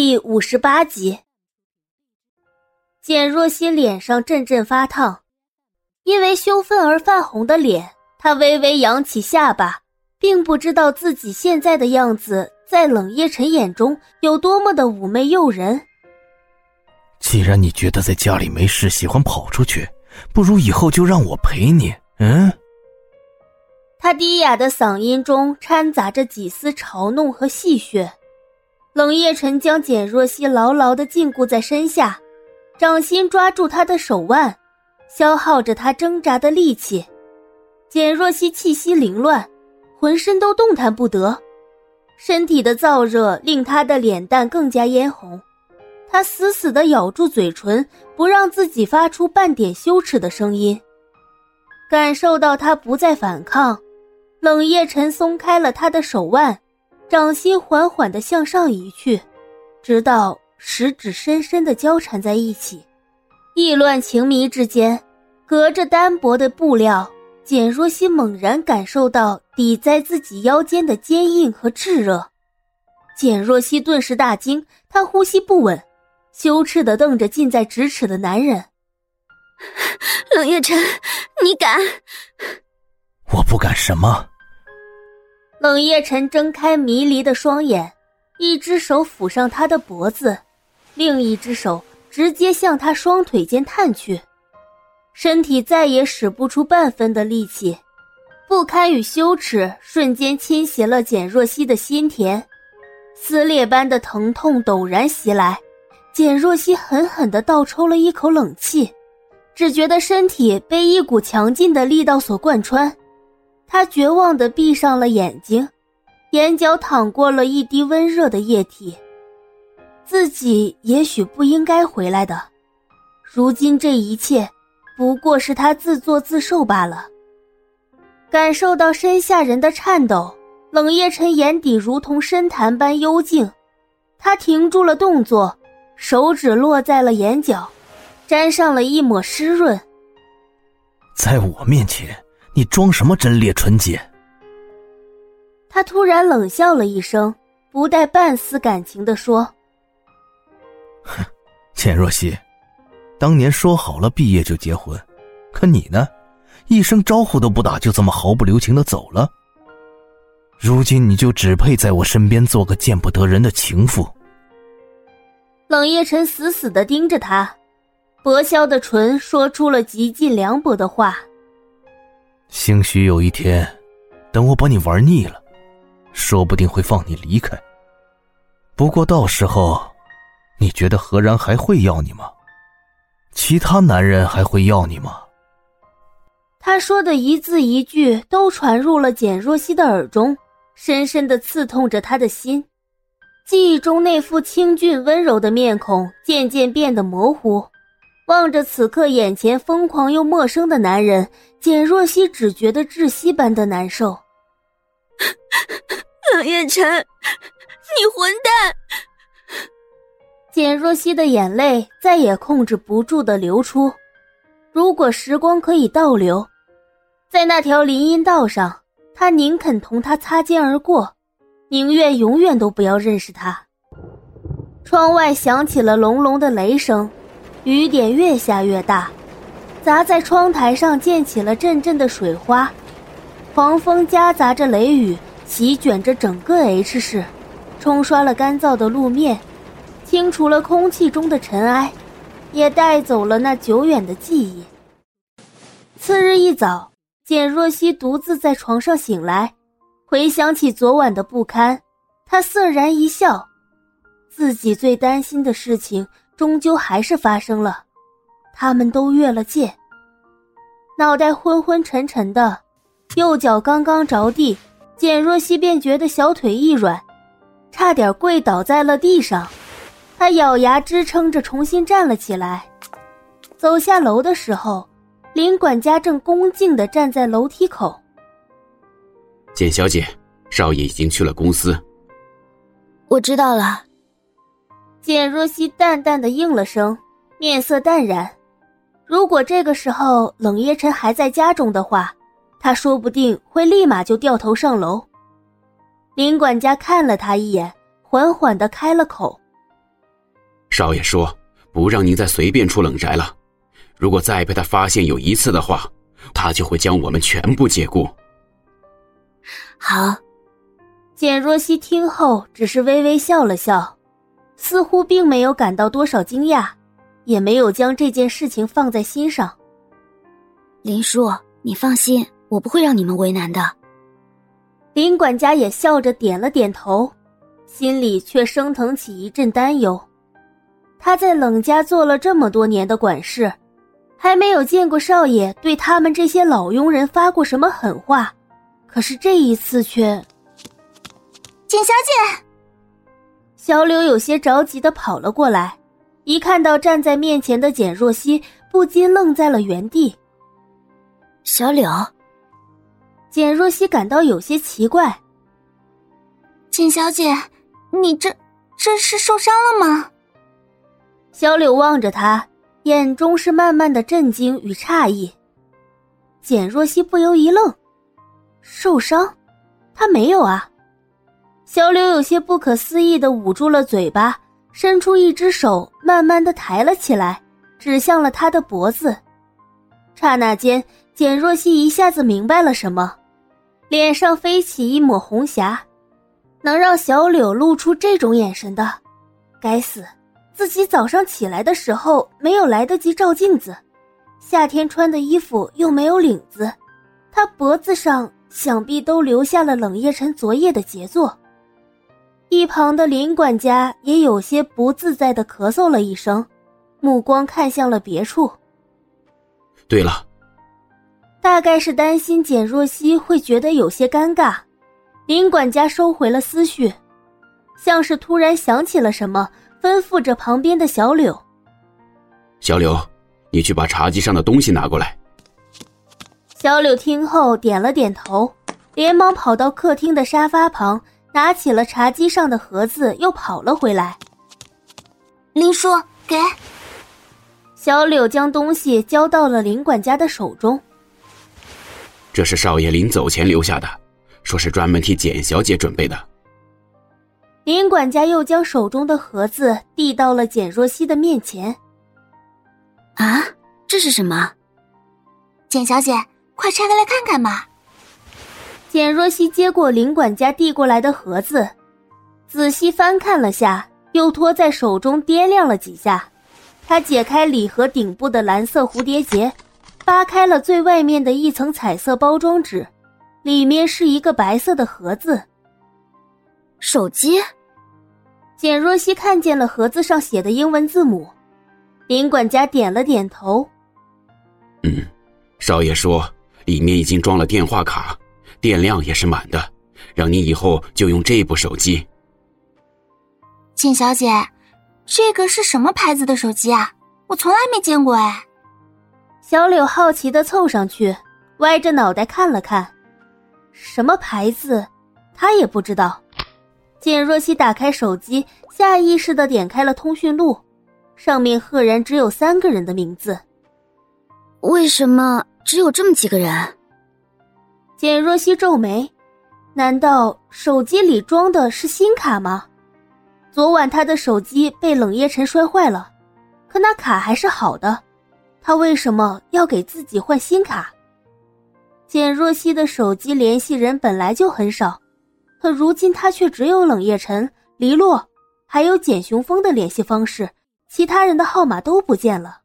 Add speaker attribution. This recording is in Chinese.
Speaker 1: 第五十八集，简若曦脸上阵阵发烫，因为羞愤而泛红的脸，她微微扬起下巴，并不知道自己现在的样子在冷夜晨眼中有多么的妩媚诱人。
Speaker 2: 既然你觉得在家里没事，喜欢跑出去，不如以后就让我陪你。嗯。
Speaker 1: 他低哑的嗓音中掺杂着几丝嘲弄和戏谑。冷夜晨将简若曦牢牢的禁锢在身下，掌心抓住她的手腕，消耗着她挣扎的力气。简若曦气息凌乱，浑身都动弹不得，身体的燥热令她的脸蛋更加嫣红。她死死的咬住嘴唇，不让自己发出半点羞耻的声音。感受到她不再反抗，冷夜晨松开了她的手腕。掌心缓缓的向上移去，直到食指深深的交缠在一起，意乱情迷之间，隔着单薄的布料，简若曦猛然感受到抵在自己腰间的坚硬和炙热。简若曦顿时大惊，她呼吸不稳，羞耻的瞪着近在咫尺的男人。
Speaker 3: 冷月晨，你敢？
Speaker 2: 我不敢什么？
Speaker 1: 冷夜晨睁开迷离的双眼，一只手抚上他的脖子，另一只手直接向他双腿间探去，身体再也使不出半分的力气，不堪与羞耻瞬间侵袭了简若曦的心田，撕裂般的疼痛陡然袭来，简若曦狠狠地倒抽了一口冷气，只觉得身体被一股强劲的力道所贯穿。他绝望的闭上了眼睛，眼角淌过了一滴温热的液体。自己也许不应该回来的，如今这一切不过是他自作自受罢了。感受到身下人的颤抖，冷夜晨眼底如同深潭般幽静，他停住了动作，手指落在了眼角，沾上了一抹湿润。
Speaker 2: 在我面前。你装什么贞烈纯洁？
Speaker 1: 他突然冷笑了一声，不带半丝感情的说：“
Speaker 2: 哼，简若曦，当年说好了毕业就结婚，可你呢，一声招呼都不打，就这么毫不留情的走了。如今你就只配在我身边做个见不得人的情妇。”
Speaker 1: 冷夜晨死死的盯着他，薄削的唇说出了极尽凉薄的话。
Speaker 2: 兴许有一天，等我把你玩腻了，说不定会放你离开。不过到时候，你觉得何然还会要你吗？其他男人还会要你吗？
Speaker 1: 他说的一字一句都传入了简若曦的耳中，深深的刺痛着他的心。记忆中那副清俊温柔的面孔渐渐变得模糊。望着此刻眼前疯狂又陌生的男人，简若曦只觉得窒息般的难受。
Speaker 3: 冷夜晨，你混蛋！
Speaker 1: 简若曦的眼泪再也控制不住的流出。如果时光可以倒流，在那条林荫道上，她宁肯同他擦肩而过，宁愿永远都不要认识他。窗外响起了隆隆的雷声。雨点越下越大，砸在窗台上溅起了阵阵的水花，狂风夹杂着雷雨，席卷着整个 H 市，冲刷了干燥的路面，清除了空气中的尘埃，也带走了那久远的记忆。次日一早，简若曦独自在床上醒来，回想起昨晚的不堪，她涩然一笑，自己最担心的事情。终究还是发生了，他们都越了界。脑袋昏昏沉沉的，右脚刚刚着地，简若曦便觉得小腿一软，差点跪倒在了地上。她咬牙支撑着重新站了起来，走下楼的时候，林管家正恭敬地站在楼梯口。
Speaker 4: 简小姐，少爷已经去了公司。
Speaker 3: 我知道了。
Speaker 1: 简若曦淡淡的应了声，面色淡然。如果这个时候冷夜晨还在家中的话，他说不定会立马就掉头上楼。林管家看了他一眼，缓缓的开了口：“
Speaker 4: 少爷说不让您再随便出冷宅了，如果再被他发现有一次的话，他就会将我们全部解雇。
Speaker 3: 好。
Speaker 1: 简若曦听后只是微微笑了笑，似乎并没有感到多少惊讶，也没有将这件事情放在心上。
Speaker 3: 林叔，你放心，我不会让你们为难的。
Speaker 1: 林管家也笑着点了点头，心里却升腾起一阵担忧。他在冷家做了这么多年的管事，还没有见过少爷对他们这些老佣人发过什么狠话，可是这一次却……
Speaker 5: 简小姐，
Speaker 1: 小柳有些着急的跑了过来，一看到站在面前的简若曦，不禁愣在了原地。
Speaker 3: 小柳，
Speaker 1: 简若曦感到有些奇怪。
Speaker 5: 简小姐，你这这是受伤了吗？
Speaker 1: 小柳望着他，眼中是慢慢的震惊与诧异。简若曦不由一愣，受伤？他没有啊。小柳有些不可思议的捂住了嘴巴，伸出一只手，慢慢的抬了起来，指向了他的脖子。刹那间，简若曦一下子明白了什么，脸上飞起一抹红霞。能让小柳露出这种眼神的，该死！自己早上起来的时候没有来得及照镜子，夏天穿的衣服又没有领子，他脖子上想必都留下了冷夜晨昨夜的杰作。一旁的林管家也有些不自在的咳嗽了一声，目光看向了别处。
Speaker 4: 对了，
Speaker 1: 大概是担心简若曦会觉得有些尴尬，林管家收回了思绪，像是突然想起了什么，吩咐着旁边的小柳：“
Speaker 4: 小柳，你去把茶几上的东西拿过来。”
Speaker 1: 小柳听后点了点头，连忙跑到客厅的沙发旁。拿起了茶几上的盒子，又跑了回来。
Speaker 5: 林叔，给
Speaker 1: 小柳将东西交到了林管家的手中。
Speaker 4: 这是少爷临走前留下的，说是专门替简小姐准备的。
Speaker 1: 林管家又将手中的盒子递到了简若曦的面前。
Speaker 3: 啊，这是什么？
Speaker 5: 简小姐，快拆开来看看吧。
Speaker 1: 简若曦接过林管家递过来的盒子，仔细翻看了下，又托在手中掂量了几下。她解开礼盒顶部的蓝色蝴蝶结，扒开了最外面的一层彩色包装纸，里面是一个白色的盒子。
Speaker 3: 手机。
Speaker 1: 简若曦看见了盒子上写的英文字母，林管家点了点头。
Speaker 4: 嗯，少爷说里面已经装了电话卡。电量也是满的，让你以后就用这部手机。
Speaker 5: 简小姐，这个是什么牌子的手机啊？我从来没见过哎。
Speaker 1: 小柳好奇的凑上去，歪着脑袋看了看，什么牌子，他也不知道。简若曦打开手机，下意识的点开了通讯录，上面赫然只有三个人的名字。
Speaker 3: 为什么只有这么几个人？
Speaker 1: 简若曦皱眉，难道手机里装的是新卡吗？昨晚他的手机被冷夜晨摔坏了，可那卡还是好的，他为什么要给自己换新卡？简若曦的手机联系人本来就很少，可如今他却只有冷夜晨、黎洛，还有简雄风的联系方式，其他人的号码都不见了。